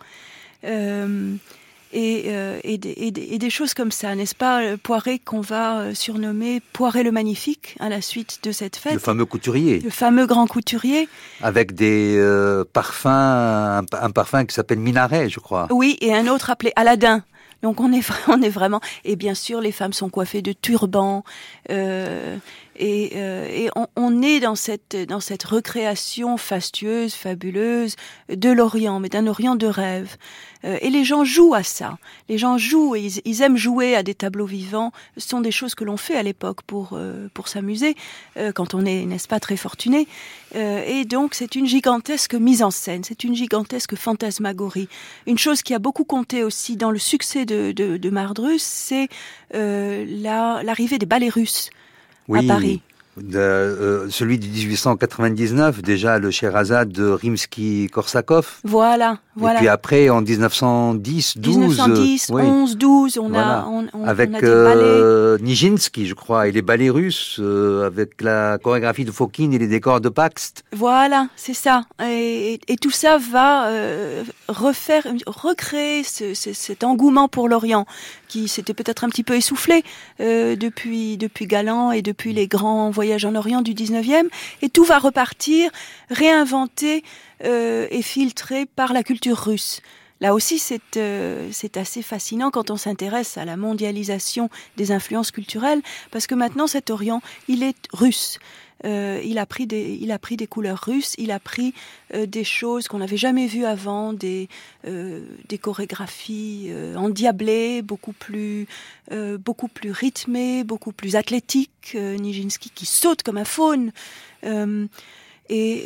Euh, et, et, des, et des- et des choses comme ça, n'est-ce pas euh, Poiret qu'on va euh, surnommer Poiret le Magnifique à la suite de cette fête. Le fameux couturier, Le fameux grand couturier. avec des euh, parfums, un, un parfum qui s'appelle Minaret, je crois. Oui, et un autre appelé Aladdin. Donc on est, on est vraiment... Et bien sûr, les femmes sont coiffées de turbans. euh, et euh, on, on est dans cette, dans cette recréation fastueuse, fabuleuse de l'Orient, mais d'un Orient de rêve. Euh, et les gens jouent à ça. Les gens jouent et ils, ils aiment jouer à des tableaux vivants. Ce sont des choses que l'on fait à l'époque pour, euh, pour s'amuser, euh, quand on est, n'est-ce pas, très fortuné. Euh, et donc c'est une gigantesque mise en scène, c'est une gigantesque fantasmagorie. Une chose qui a beaucoup compté aussi dans le succès de, de, de Mardrus, c'est euh, la- l'arrivée des ballets russes à Paris. De, euh, celui de 1899, déjà le Sherazade de Rimsky-Korsakov. Voilà, voilà. Et puis après, en 1910, 12, 1910, oui, 11, 12, on Voilà. a, on, on- avec on a des ballets. euh, Nijinsky, je crois, et les ballets russes, euh, avec la chorégraphie de Fokine et les décors de Paxt. Voilà, c'est ça. Et, et- et tout ça va refaire, recréer ce- ce- cet engouement pour l'Orient qui s'était peut-être un petit peu essoufflé depuis depuis Galan et depuis les grands voyages en Orient du 19e. Et tout va repartir, réinventé euh, et filtré par la culture russe. Là aussi, c'est euh, c'est assez fascinant quand on s'intéresse à la mondialisation des influences culturelles, parce que maintenant, cet Orient, il est russe. Euh, il a pris des, il a pris des couleurs russes, il a pris euh, des choses qu'on n'avait jamais vues avant, des, euh, des chorégraphies euh, endiablées, beaucoup plus, beaucoup plus rythmées, beaucoup plus athlétiques. Nijinsky qui saute comme un faune. Et,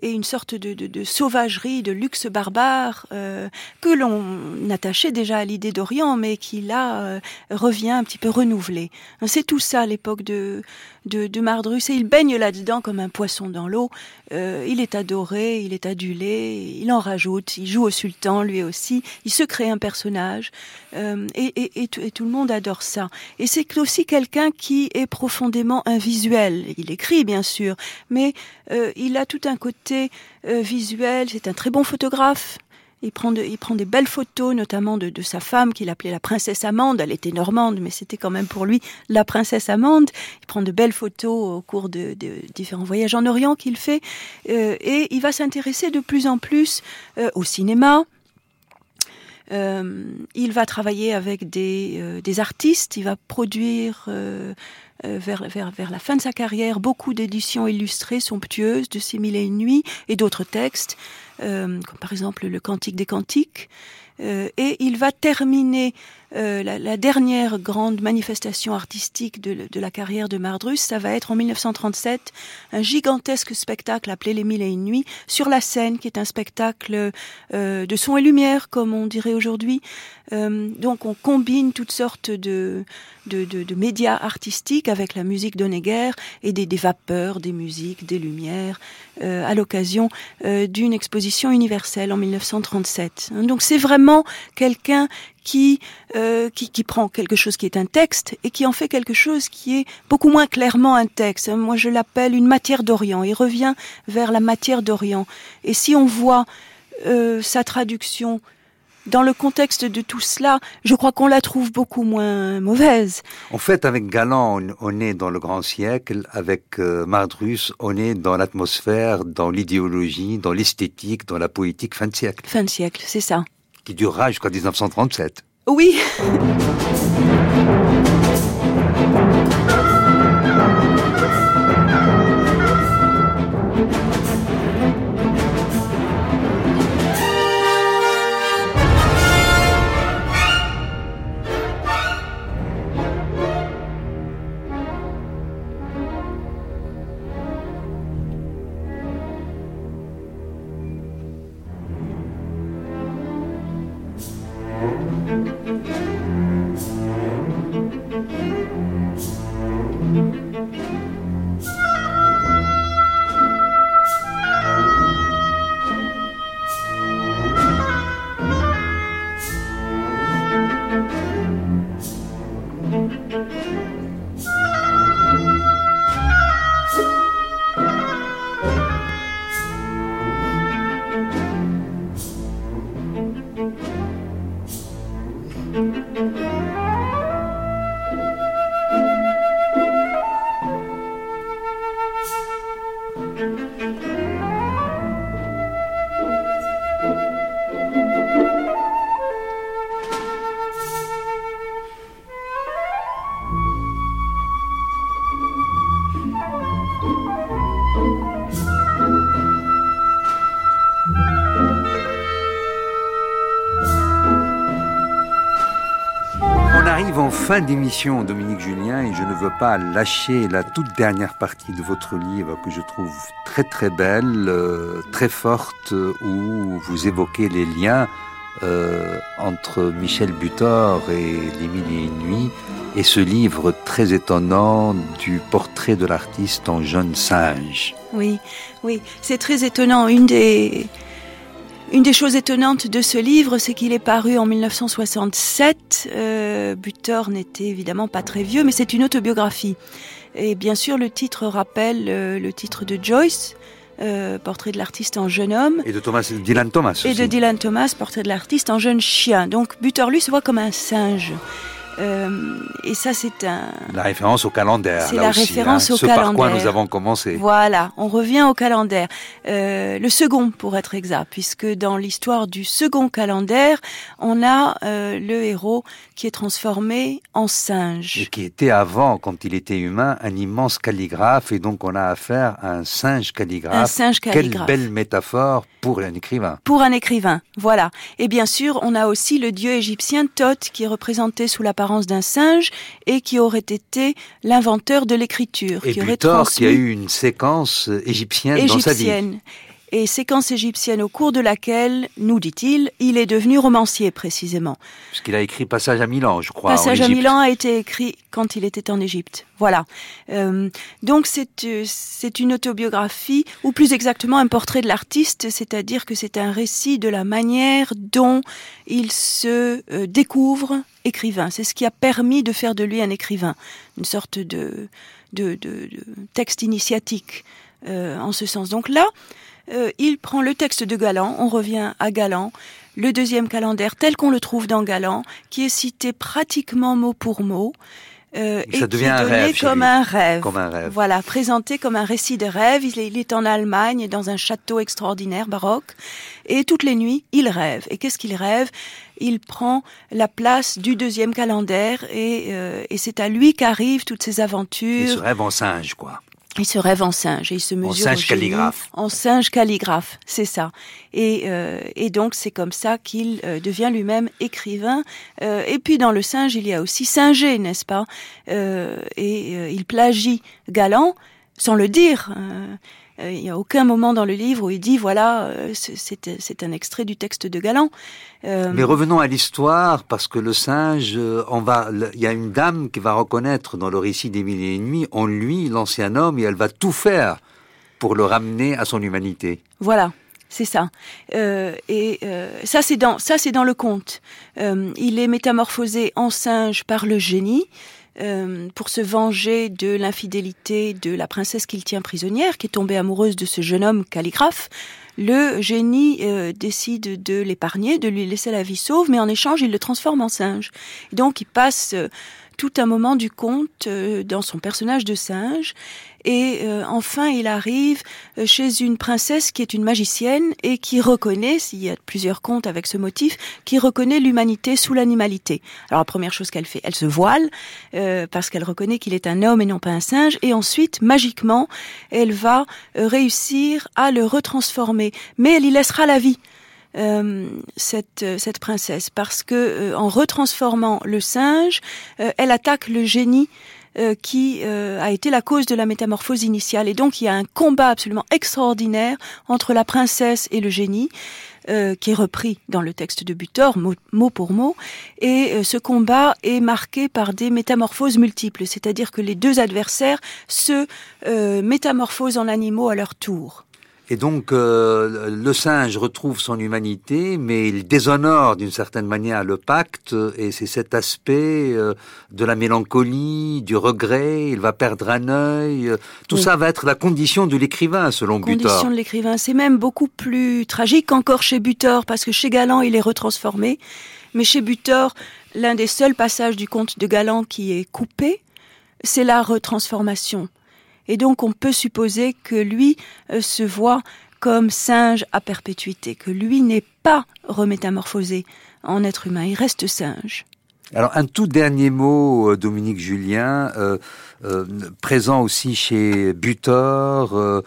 et une sorte de, de, de sauvagerie, de luxe barbare euh, que l'on attachait déjà à l'idée d'Orient, mais qui là euh, revient un petit peu renouvelé. C'est tout ça l'époque de, de, de Mardrus et il baigne là-dedans comme un poisson dans l'eau. Euh, il est adoré, il est adulé, il en rajoute, il joue au sultan lui aussi, il se crée un personnage euh, et, et, et, tout le monde adore ça. Et c'est aussi quelqu'un qui est profondément invisuel. Il écrit bien sûr, mais euh, il a tout un côté euh, visuel, c'est un très bon photographe. Il prend, de, il prend des belles photos, notamment de, de sa femme qu'il appelait la princesse Amande. Elle était normande, mais c'était quand même pour lui la princesse Amande. Il prend de belles photos au cours de, de différents voyages en Orient qu'il fait. Euh, et il va s'intéresser de plus en plus euh, au cinéma. Euh, il va travailler avec des, euh, des artistes. Il va produire euh, vers, vers, vers la fin de sa carrière beaucoup d'éditions illustrées somptueuses de Ces mille et une nuits et d'autres textes euh, comme par exemple le Cantique des Cantiques. Euh, et il va terminer euh, la, dernière grande manifestation artistique de, de, la carrière de Mardrus, ça va être en 1937 un gigantesque spectacle appelé Les Mille et une Nuits sur la scène, qui est un spectacle euh, de son et lumière, comme on dirait aujourd'hui. Euh, donc on combine toutes sortes de, de, de, de médias artistiques avec la musique d'Honegger et des, des, vapeurs, des musiques, des lumières, euh, à l'occasion euh, d'une exposition universelle en 1937. Donc c'est vraiment quelqu'un qui, euh, qui, qui prend quelque chose qui est un texte et qui en fait quelque chose qui est beaucoup moins clairement un texte. Moi, je l'appelle une matière d'Orient. Il revient vers la matière d'Orient. Et si on voit euh, sa traduction dans le contexte de tout cela, je crois qu'on la trouve beaucoup moins mauvaise. En fait, avec Galant, on, est dans le grand siècle. Avec euh, Mardrus, on est dans l'atmosphère, dans l'idéologie, dans l'esthétique, dans la poétique fin de siècle. Fin de siècle, c'est ça qui durera jusqu'en 1937. Oui. Fin d'émission, Dominique Julien, et je ne veux pas lâcher la toute dernière partie de votre livre que je trouve très très belle, euh, très forte, où vous évoquez les liens euh, entre Michel Butor et Les Mille et une et ce livre très étonnant du portrait de l'artiste en jeune singe. Oui, oui, c'est très étonnant. Une des une des choses étonnantes de ce livre, c'est qu'il est paru en 1967. Euh, Butor n'était évidemment pas très vieux, mais c'est une autobiographie. Et bien sûr, le titre rappelle euh, le titre de Joyce, euh, portrait de l'artiste en jeune homme. Et de Thomas, Dylan Thomas. Et de Dylan Thomas, portrait de l'artiste en jeune chien. Donc Butor, lui, se voit comme un singe. Euh, et ça, c'est un. La référence au calendaire. C'est la aussi, référence hein, au ce calendaire. par quoi nous avons commencé. Voilà, on revient au calendaire. Euh, le second, pour être exact, puisque dans l'histoire du second calendaire, on a euh, le héros qui est transformé en singe. Et qui était avant, quand il était humain, un immense calligraphe, et donc on a affaire à un singe calligraphe. Un singe calligraphe. Quelle belle métaphore pour un écrivain. Pour un écrivain, voilà. Et bien sûr, on a aussi le dieu égyptien Thoth, qui est représenté sous l'apparence d'un singe et qui aurait été l'inventeur de l'écriture. Et qui aurait Butor, transmis qui a eu une séquence égyptienne, dans sa vie. Et séquence égyptienne au cours de laquelle, nous dit-il, il est devenu romancier précisément. Puisqu'il a écrit Passage à Milan, je crois. Passage en à. Milan a été écrit quand il était en Égypte. Voilà. Euh, donc c'est euh, c'est une autobiographie, ou plus exactement un portrait de l'artiste, c'est-à-dire que c'est un récit de la manière dont il se euh, découvre écrivain. C'est ce qui a permis de faire de lui un écrivain, une sorte de, de, de, de texte initiatique euh, en ce sens. Donc là, euh, il prend le texte de Galan, on revient à Galan, le deuxième calendaire tel qu'on le trouve dans Galan, qui est cité pratiquement mot pour mot. euh, Et ça qui devient est un donné rêve chez comme un rêve. Comme un rêve. Voilà, présenté comme un récit de rêve. Il est, il est en Allemagne, dans un château extraordinaire baroque, et toutes les nuits, il rêve. Et qu'est-ce qu'il rêve? Il prend la place du deuxième calendaire, et, euh, et c'est à lui qu'arrivent toutes ces Il se aventures. rêve en singe, quoi. Il se rêve en singe et il se mesure singe au génie. calligraphe. En singe calligraphe, c'est ça. Et, euh, et donc c'est comme ça qu'il euh, devient lui-même écrivain. Euh, et puis dans le singe, il y a aussi Singer, n'est-ce pas? Euh, Et euh, il plagie Galan sans le dire. Euh, il n'y a aucun moment dans le livre où il dit voilà, euh, c'est- un extrait du texte de Galan. Euh, Mais revenons à l'histoire, parce que le singe, on va, il y a une dame qui va reconnaître dans le récit des mille et une nuits en lui l'ancien homme, et elle va tout faire pour le ramener à son humanité. Voilà, c'est ça. Euh, et euh, ça, c'est dans ça, c'est dans le conte. Euh, il est métamorphosé en singe par le génie. Euh, pour se venger de l'infidélité de la princesse qu'il tient prisonnière, qui est tombée amoureuse de ce jeune homme calligraphe, le génie euh, décide de l'épargner, de lui laisser la vie sauve, mais en échange, il le transforme en singe. Et donc, il passe euh, tout un moment du conte euh, dans son personnage de singe. Et euh, enfin, il arrive euh, chez une princesse qui est une magicienne et qui reconnaît, s'il y a plusieurs contes avec ce motif, qui reconnaît l'humanité sous l'animalité. Alors la première chose qu'elle fait, elle se voile euh, parce qu'elle reconnaît qu'il est un homme et non pas un singe. Et ensuite, magiquement, elle va euh, réussir à le retransformer. Mais elle y laissera la vie. Euh, cette, euh, cette princesse parce que euh, en retransformant le singe, euh, elle attaque le génie euh, qui a été la cause de la métamorphose initiale. Et donc il y a un combat absolument extraordinaire entre la princesse et le génie. euh, qui est repris dans le texte de Butor, mot, mot pour mot, et euh, ce combat est marqué par des métamorphoses multiples, c'est-à-dire que les deux adversaires se euh, métamorphosent en animaux à leur tour. Et donc, euh, le singe retrouve son humanité, mais il déshonore d'une certaine manière le pacte, et c'est cet aspect euh, de la mélancolie, du regret, il va perdre un œil. euh, Tout Oui. ça va être la condition de l'écrivain, selon Butor. Condition de l'écrivain, c'est même beaucoup plus tragique encore chez Butor, parce que chez Galan, il est retransformé, mais chez Butor, l'un des seuls passages du conte de Galan qui est coupé, c'est la retransformation. Et donc on peut supposer que lui euh, se voit comme singe à perpétuité, que lui n'est pas remétamorphosé en être humain, il reste singe. Alors un tout dernier mot, euh, Dominique Julien, euh, présent aussi chez Butor,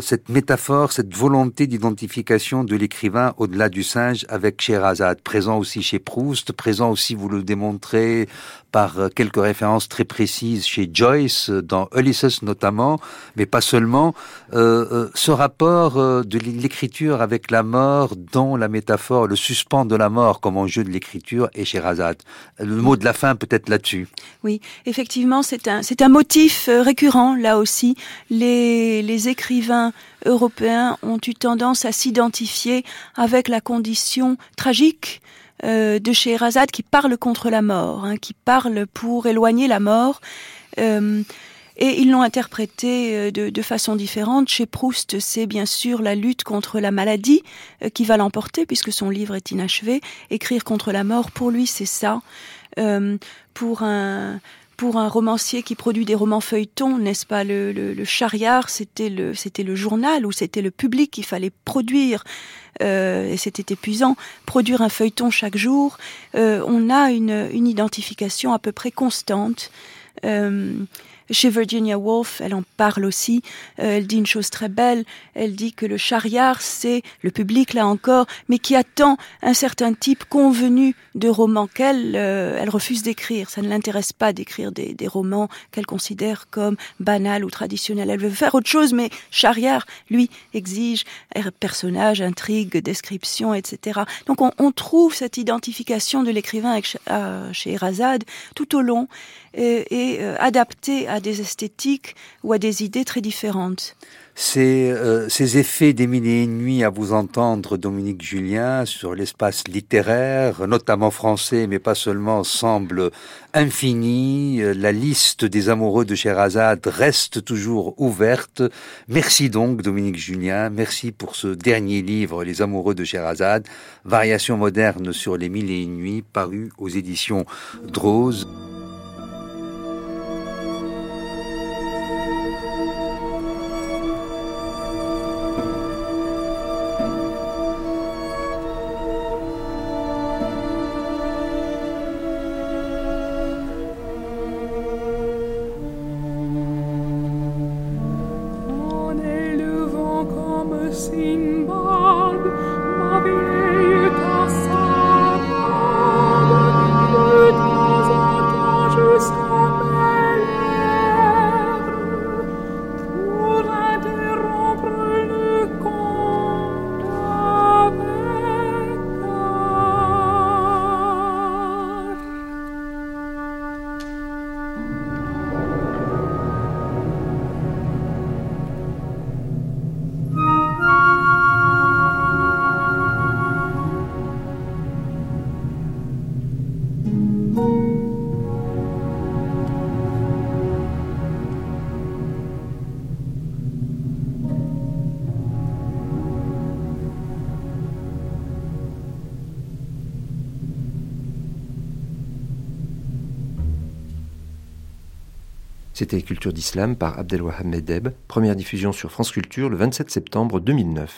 cette métaphore, cette volonté d'identification de l'écrivain au-delà du singe avec Sherazade, présent aussi chez Proust, présent aussi, vous le démontrez, par euh, quelques références très précises chez Joyce, euh, dans Ulysses notamment, mais pas seulement. Euh, euh, ce rapport euh, de l'écriture avec la mort, dans la métaphore, le suspens de la mort comme enjeu de l'écriture et Sherazade. Le mot de la fin peut-être là-dessus. Oui, effectivement, c'est un, motif euh, récurrent, là aussi. Les écrivains européens ont eu tendance à s'identifier avec la condition tragique euh, de Scheherazade qui parle contre la mort, hein, qui parle pour éloigner la mort. Euh, et ils l'ont interprété euh, de, façon différente. Chez Proust, c'est bien sûr la lutte contre la maladie qui va l'emporter, puisque son livre est inachevé. Écrire contre la mort, pour lui, c'est ça. Pour un pour un romancier qui produit des romans feuilletons, n'est-ce pas le, le, c'était le journal ou c'était le public qu'il fallait produire euh, et c'était épuisant. Produire un feuilleton chaque jour, euh, on a une, une identification à peu près constante. Euh, chez Virginia Woolf, elle en parle aussi. Euh, elle dit une chose très belle. Elle dit que le chariard, c'est le public là encore, mais qui attend un certain type convenu de romans qu'elle euh, elle refuse d'écrire. Ça ne l'intéresse pas d'écrire des, des, romans qu'elle considère comme banals ou traditionnels. Elle veut faire autre chose, mais chariard, lui, exige personnage, intrigue, description, etc. Donc on, on trouve cette identification de l'écrivain chez Erazade tout au long et, et euh, adaptée à des esthétiques ou à des idées très différentes. Ces, euh, ces effets des mille et une nuits à vous entendre, Dominique Julien, sur l'espace littéraire, notamment français, mais pas seulement, semblent infinis. La liste des amoureux de Sherazade reste toujours ouverte. Merci donc, Dominique Julien. Merci pour ce dernier livre, Les amoureux de Sherazade, Variations modernes sur les mille et une nuits, paru aux éditions Drose. d'Islam par Abdelwahab Medeb, première diffusion sur France Culture le 27 septembre 2009.